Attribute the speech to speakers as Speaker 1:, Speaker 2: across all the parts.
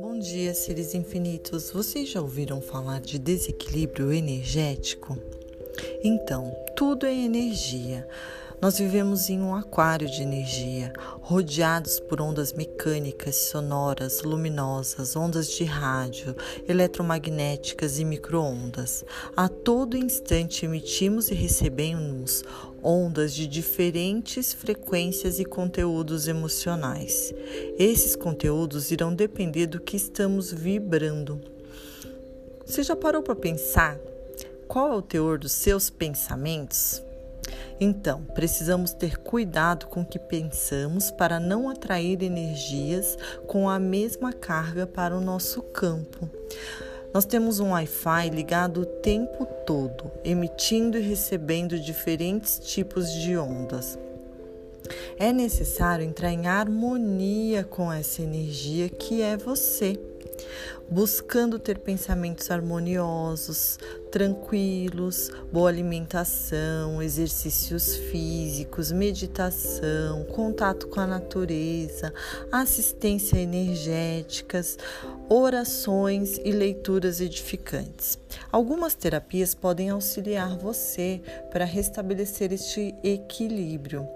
Speaker 1: Bom dia, seres infinitos. Vocês já ouviram falar de desequilíbrio energético? Então, tudo é energia. Nós vivemos em um aquário de energia, rodeados por ondas mecânicas, sonoras, luminosas, ondas de rádio, eletromagnéticas e microondas. A todo instante emitimos e recebemos ondas de diferentes frequências e conteúdos emocionais. Esses conteúdos irão depender do que estamos vibrando. Você já parou para pensar qual é o teor dos seus pensamentos? Então, precisamos ter cuidado com o que pensamos para não atrair energias com a mesma carga para o nosso campo. Nós temos um Wi-Fi ligado o tempo todo, emitindo e recebendo diferentes tipos de ondas. É necessário entrar em harmonia com essa energia que é você buscando ter pensamentos harmoniosos, tranquilos, boa alimentação, exercícios físicos, meditação, contato com a natureza, assistência energéticas, orações e leituras edificantes. Algumas terapias podem auxiliar você para restabelecer este equilíbrio.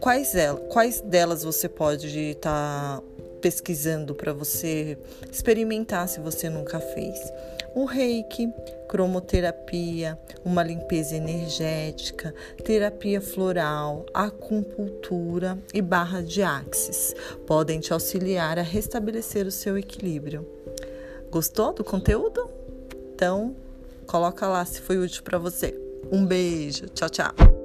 Speaker 1: Quais, quais delas você pode estar tá pesquisando para você experimentar se você nunca fez. O reiki, cromoterapia, uma limpeza energética, terapia floral, acupuntura e barra de axis podem te auxiliar a restabelecer o seu equilíbrio. Gostou do conteúdo? Então, coloca lá se foi útil para você. Um beijo, tchau, tchau.